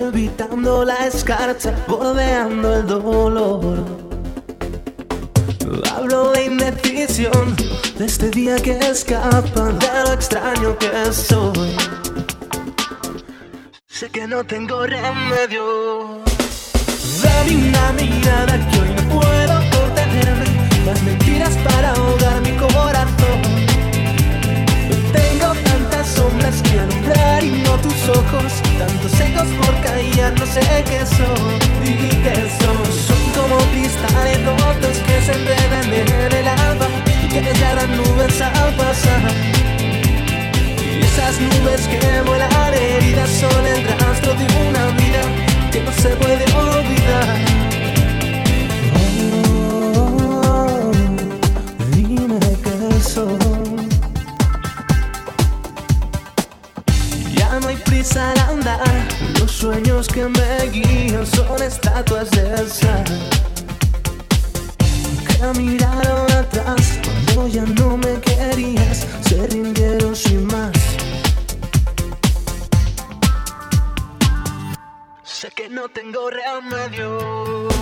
evitando la escarcha, bordeando el dolor. Hablo de indecisión, de este día que escapa, de lo extraño que soy. Sé que no tengo remedio. Dame una mirada que hoy no sé qué son y qué son. Son como cristales rotos que se enredan en el alba Y que ya dan nubes al pasar Y esas nubes que vuelan heridas son el rastro de una vida que no se puede olvidar. Ya no hay prisa al andar, sueños que me guían son estatuas de sal. Que miraron atrás cuando ya no me querías, se rindieron sin más. Sé que no tengo remedio.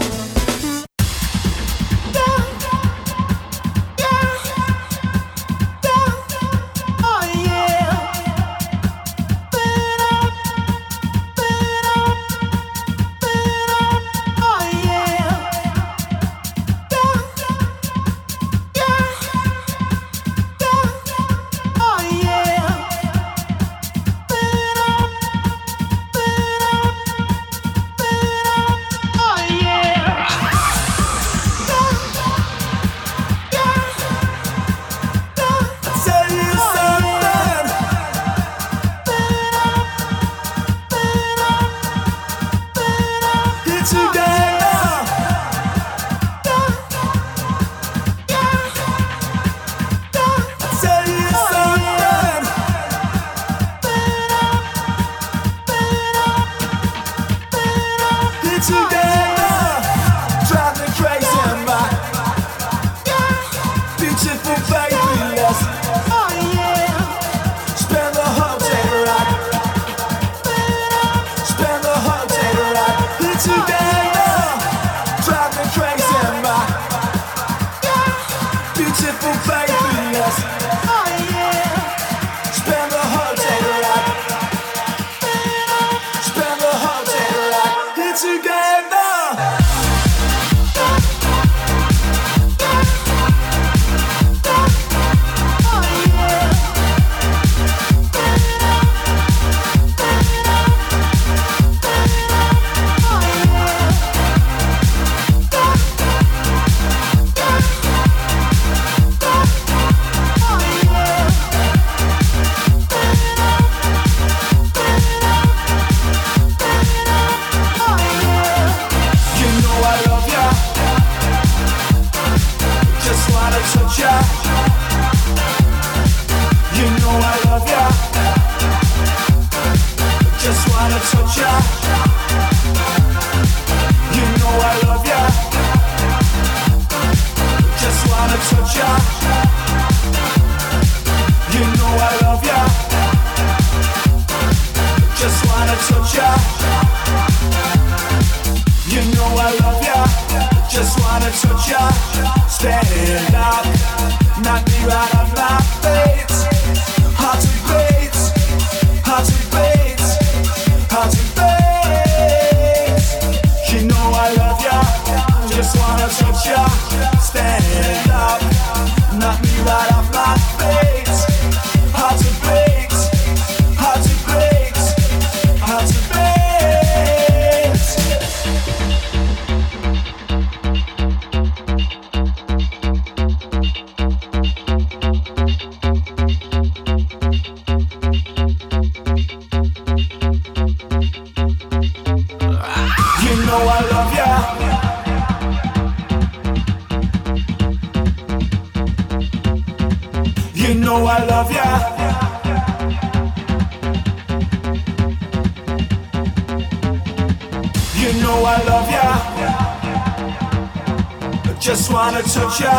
Just wanna touch ya.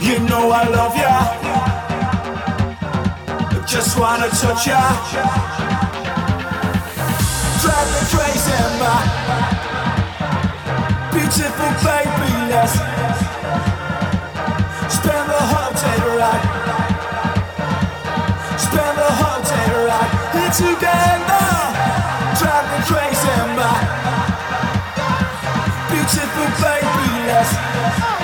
You know I love ya. Just wanna touch ya. Drive me crazy, my beautiful baby. Let's spend the whole day right. Spend the whole day right here together. Baby.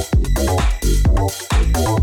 いいね。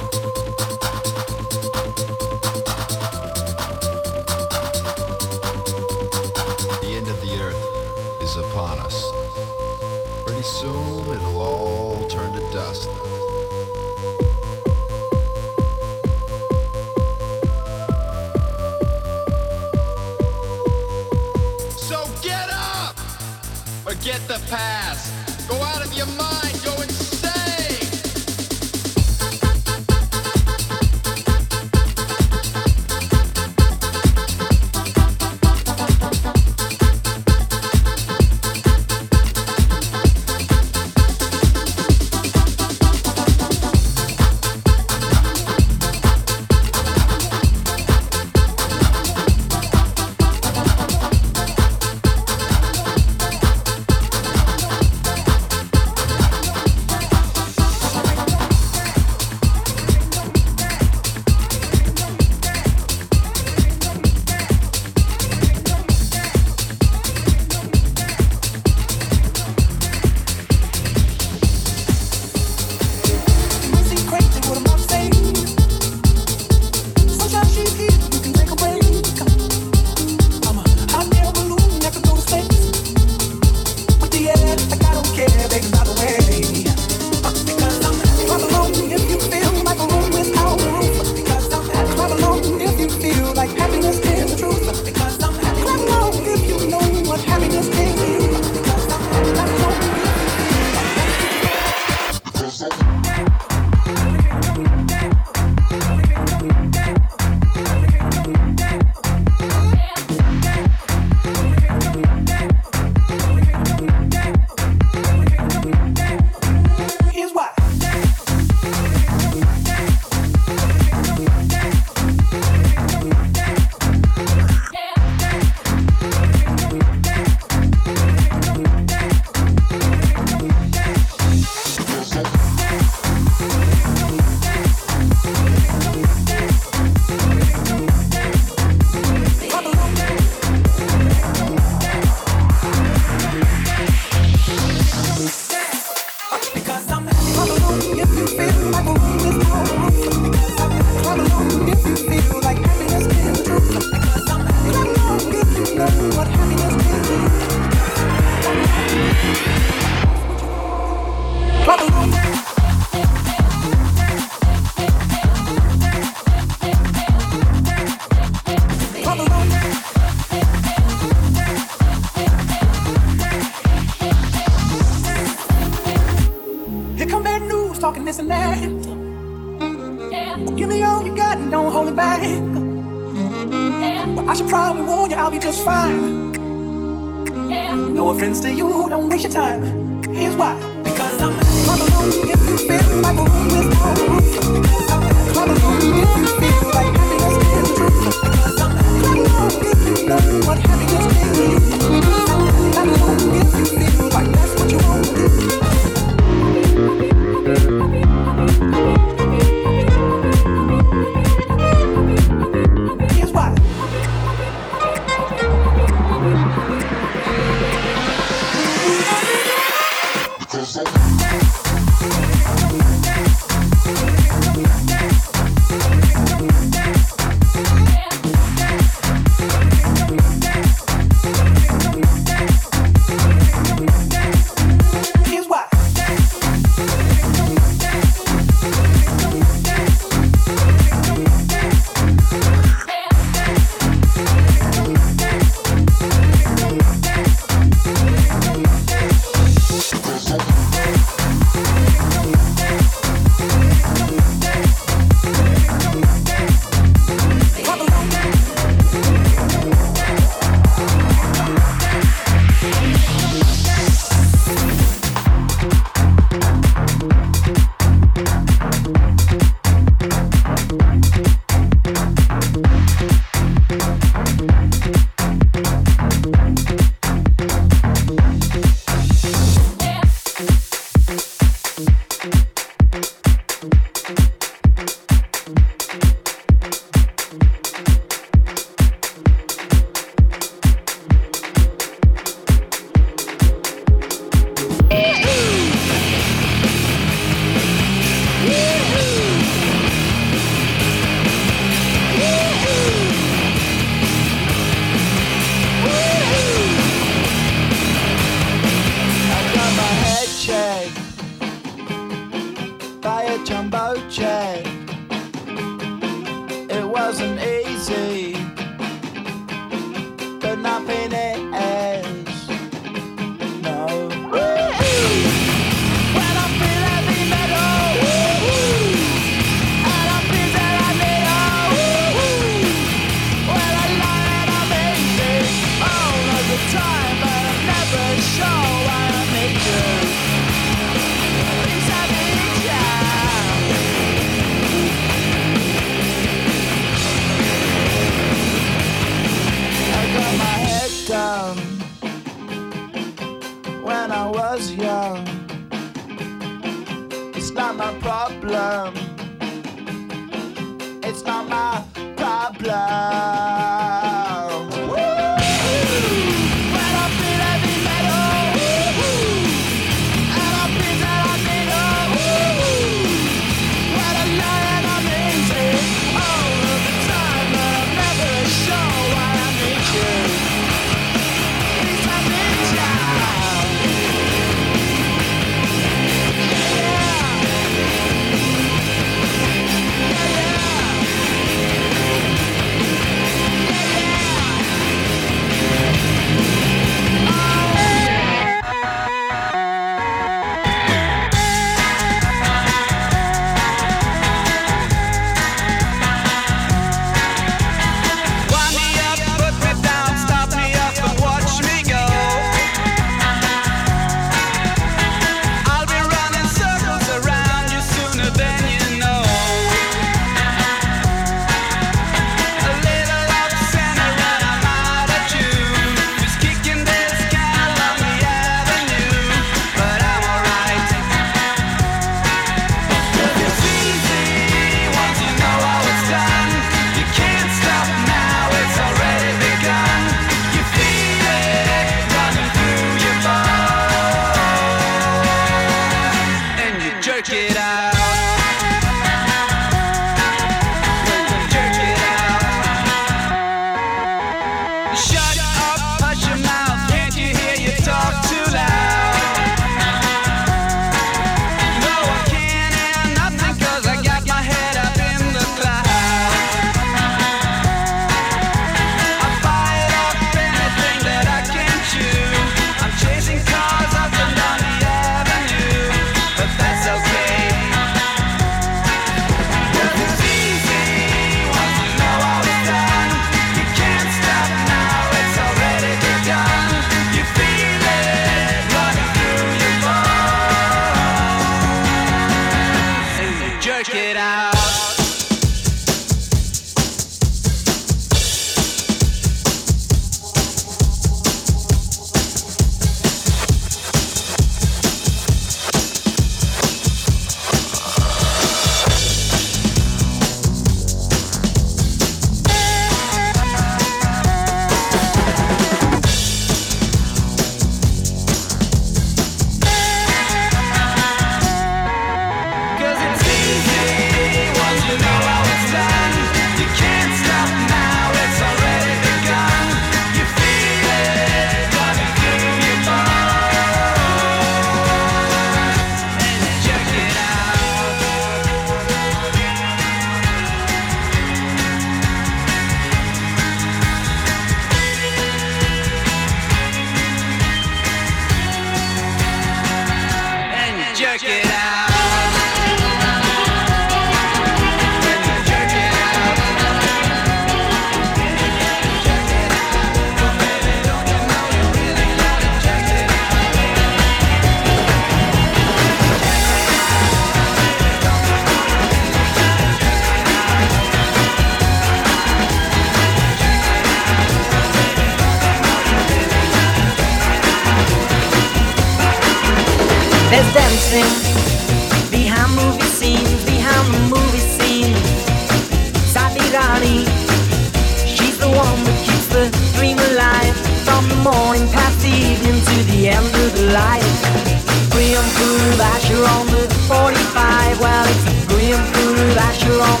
through that you're on the 45. Well, it's grim through that you're on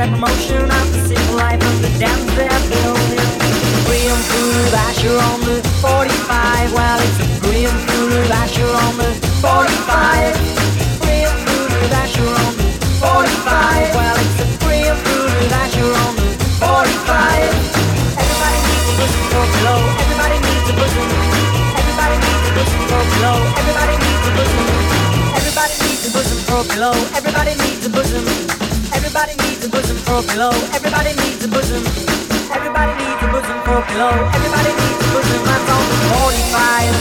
that promotion of the civil life of the dams they're building. Grim food Asher on the 45. Well, it's grim food Asher on the 45. Grim food Asher on the 45. Well, it's a grim food Asher on the 45. Everybody needs a bosom for. Everybody needs a bosom. Everybody needs a bosom for. Everybody needs a bosom. Everybody needs a bosom for. Everybody needs a bosom. Everybody needs a bosom for a pillow. Everybody needs a bosom. Everybody needs a bosom for a pillow. Everybody needs a bosom. I'm on the 45.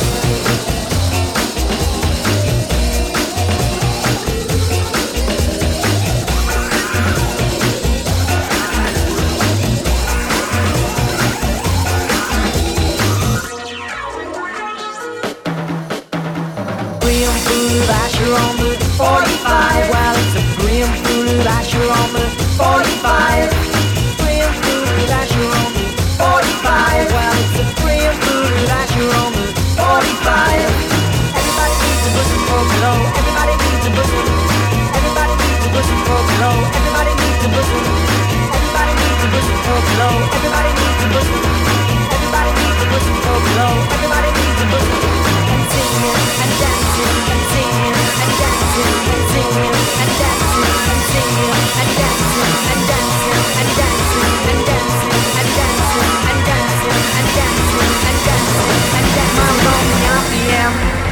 Grim food Asher on the 45. Well, it's a Swim through 45. Well, it's a 45. Everybody needs a pussy. Everybody needs a pussy. Everybody needs a. Everybody needs a. Everybody needs a Everybody needs a a. Everybody needs a. And singing and dancing and singing and dancing and singing and dancing and singing and dancing and dancing and dancing and dancing and dancing and dancing and dancing and dancing and dancing. The RPM.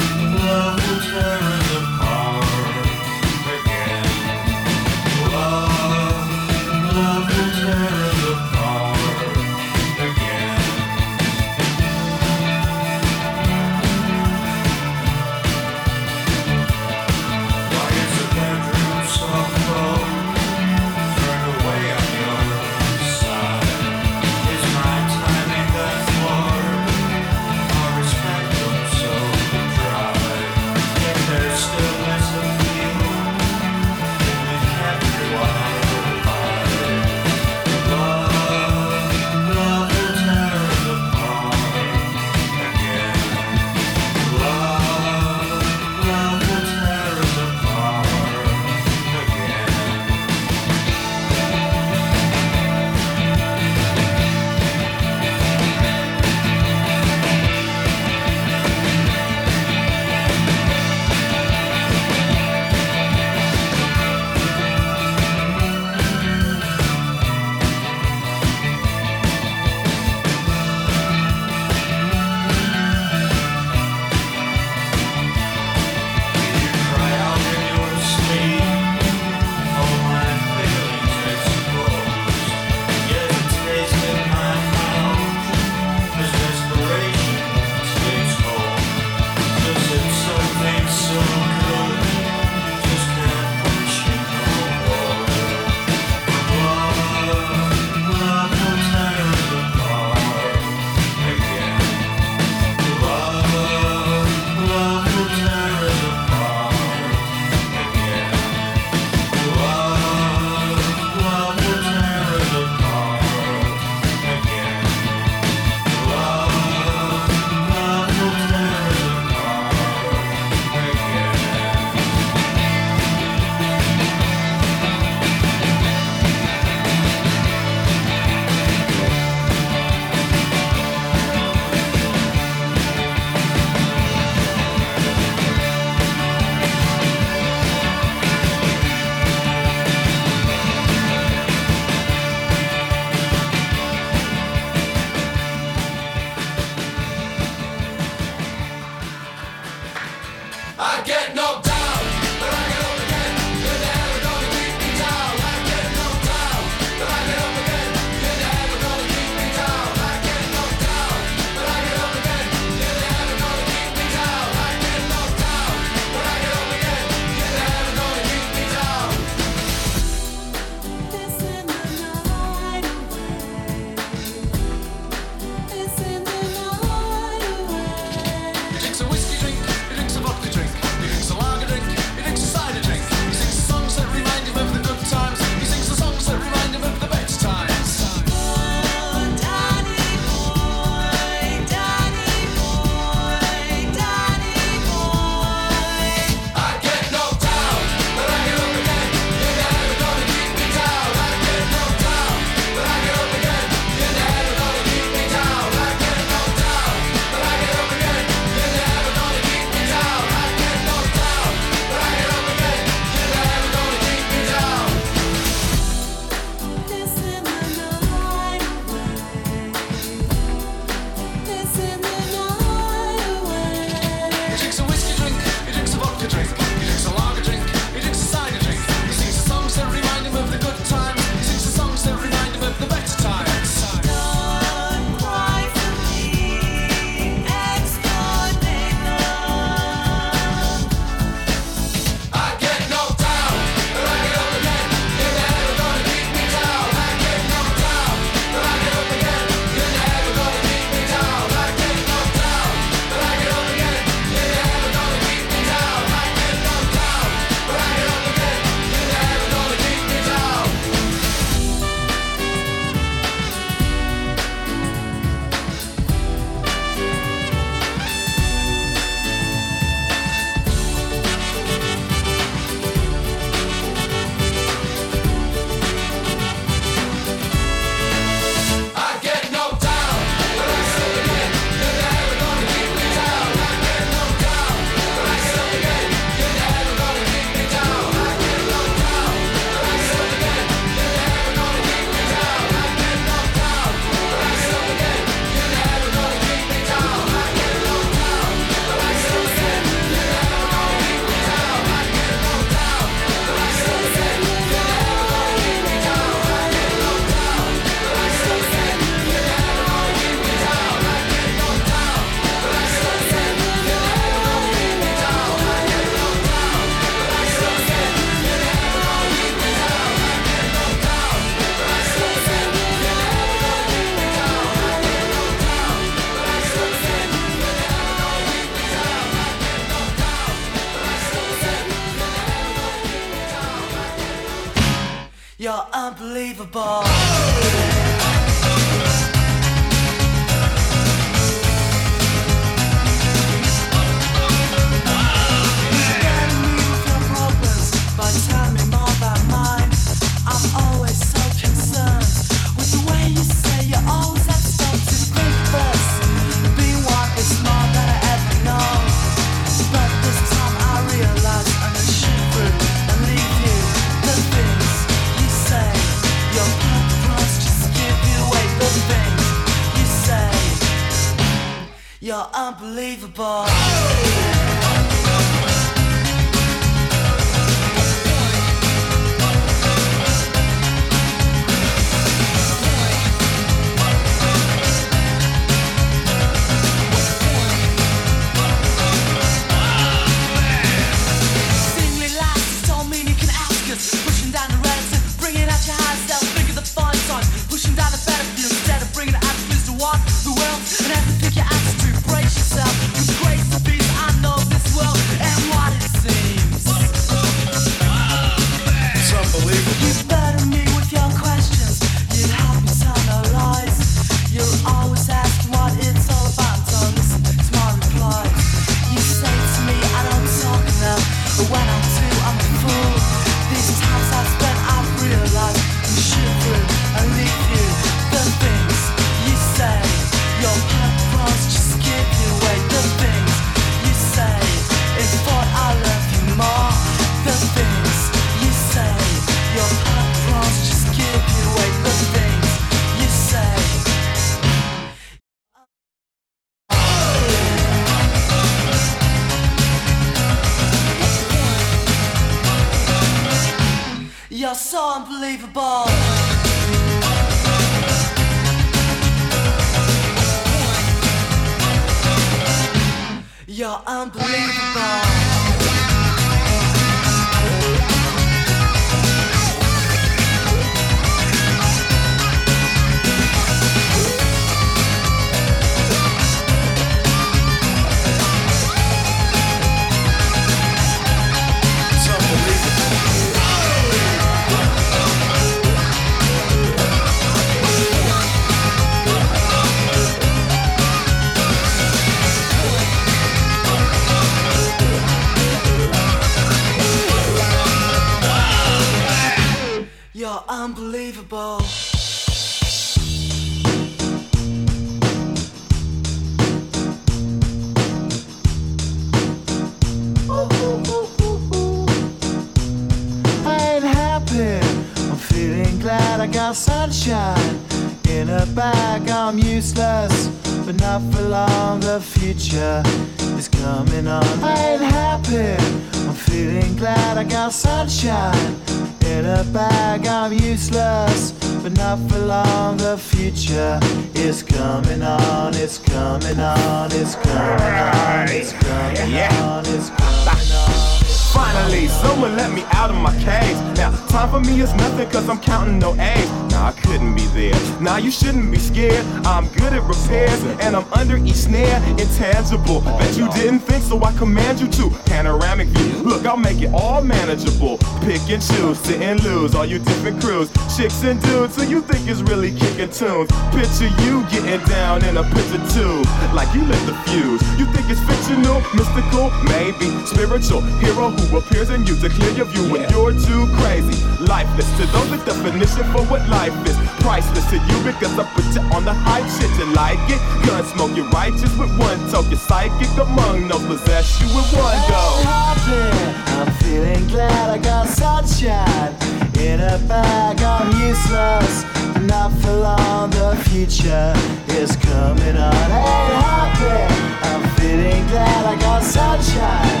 All manageable. Pick and choose, sit and lose. All you different crews, chicks and dudes. So you think it's really kicking tunes. Picture you getting down in a picture tube. Like you lit the fuse. You think it's fictional, mystical, maybe spiritual. Hero who appears in you to clear your view when you're too crazy. Lifeless to those, the definition for what life is. Priceless to you because I put you on the hype shit. You like it? Gun smoke, you're righteous with one toke. You're psychic among no possess you with one go. I'm feeling glad I got sunshine in a bag. I'm useless, not for long. The future is coming on. Ain't happy. I'm feeling glad I got sunshine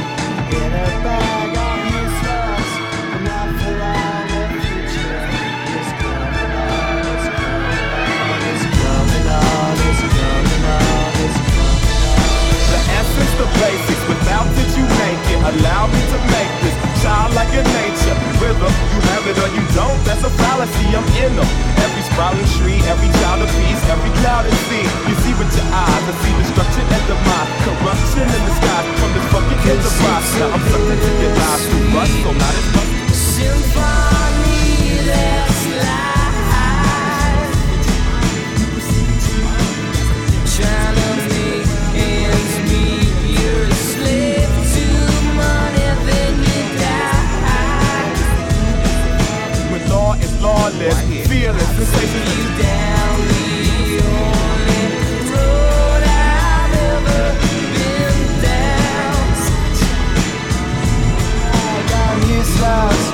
in a bag. I'm useless, not for long. The future is coming on. It's coming on. It's coming on. It's coming on. The essence, the basics. Without it, you make it. Allow me to make this child like a nature. Rhythm, you have it or you don't. That's a fallacy. I'm in them. Every sprouting tree, every child of peace, every cloud and sea. You see with your eyes, I see destruction and demise, corruption in the sky from this fucking enterprise. Now I'm your lies, so not as much. Symphony, there's heartless, fearless, sensations. You down the only road I've ever been down. I got.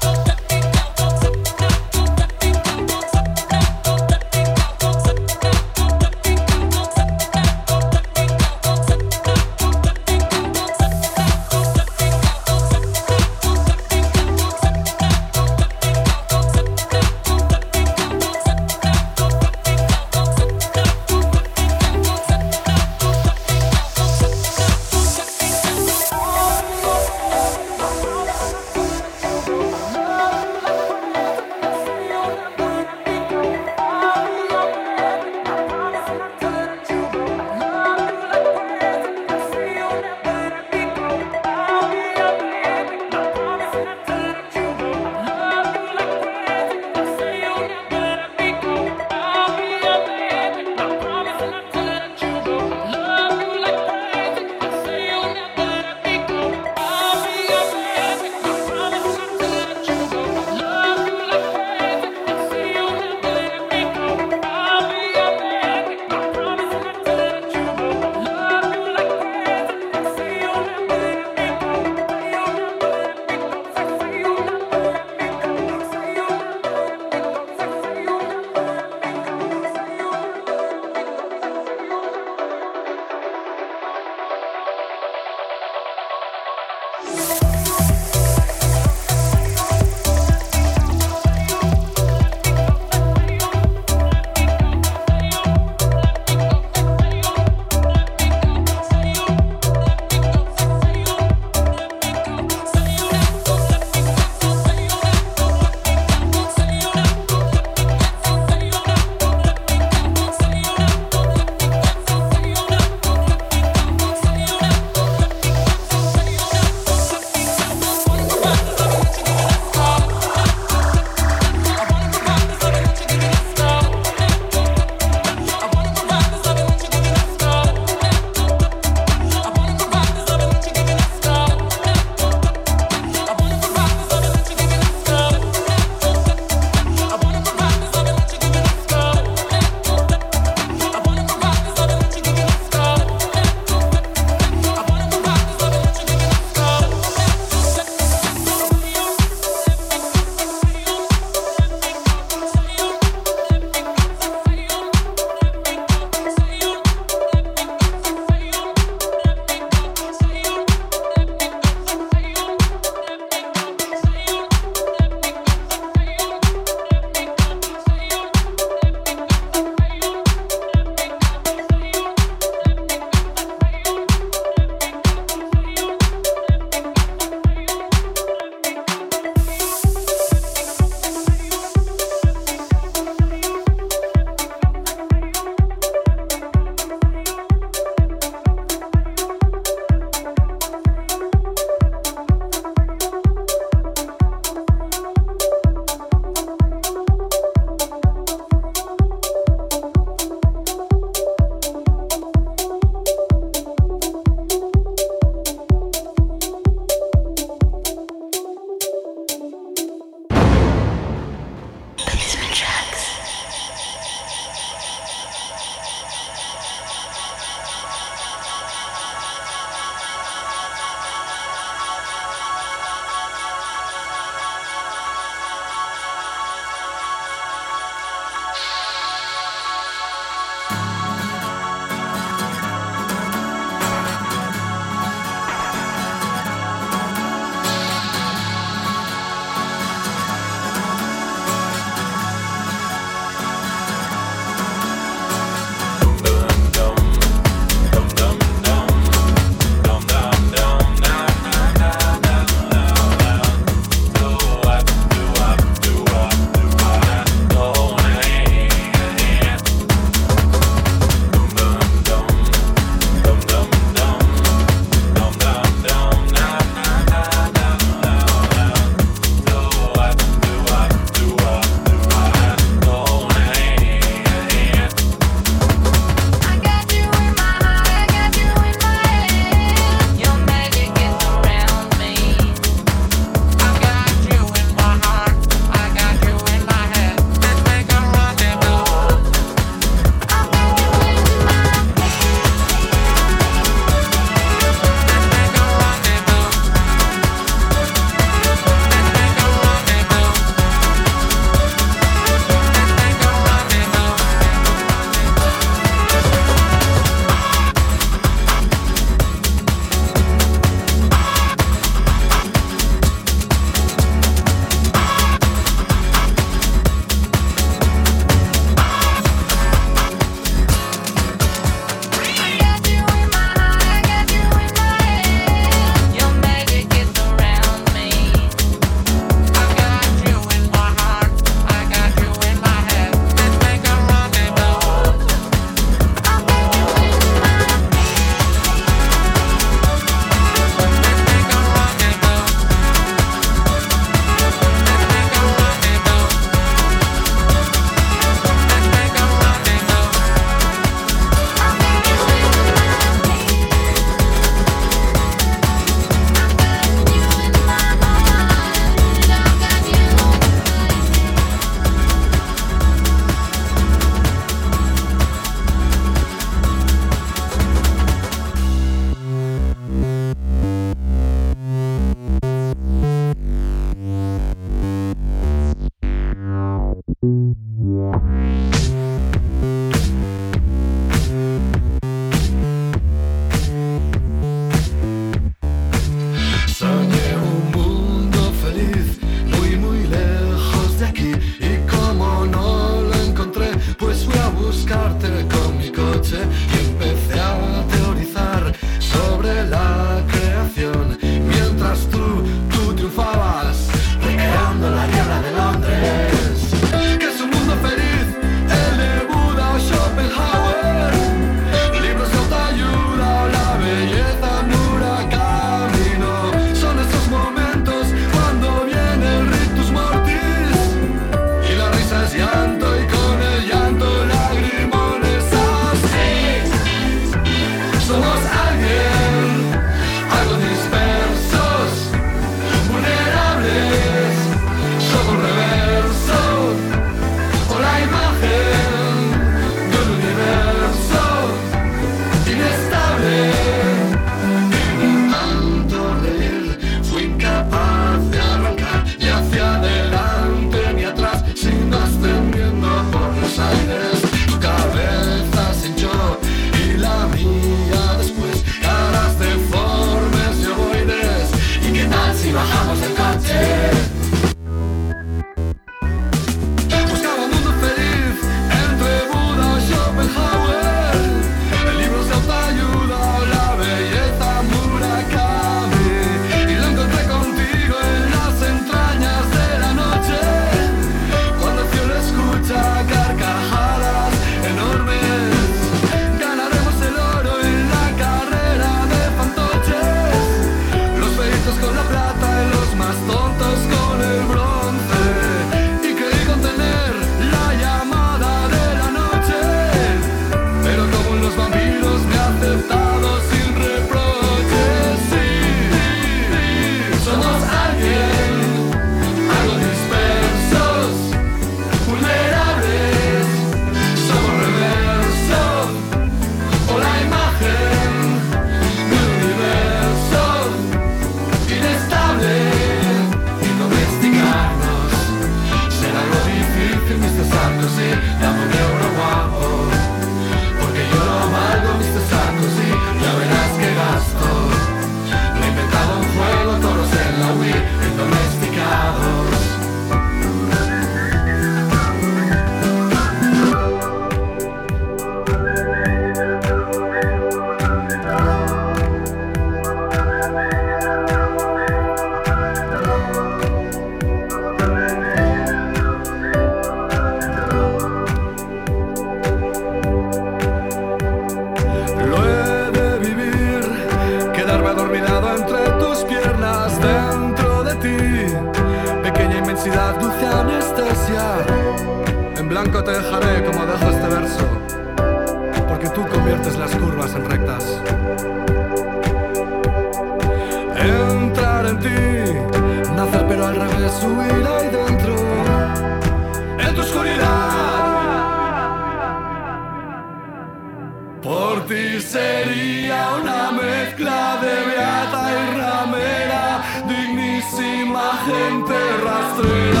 Gente rastrera.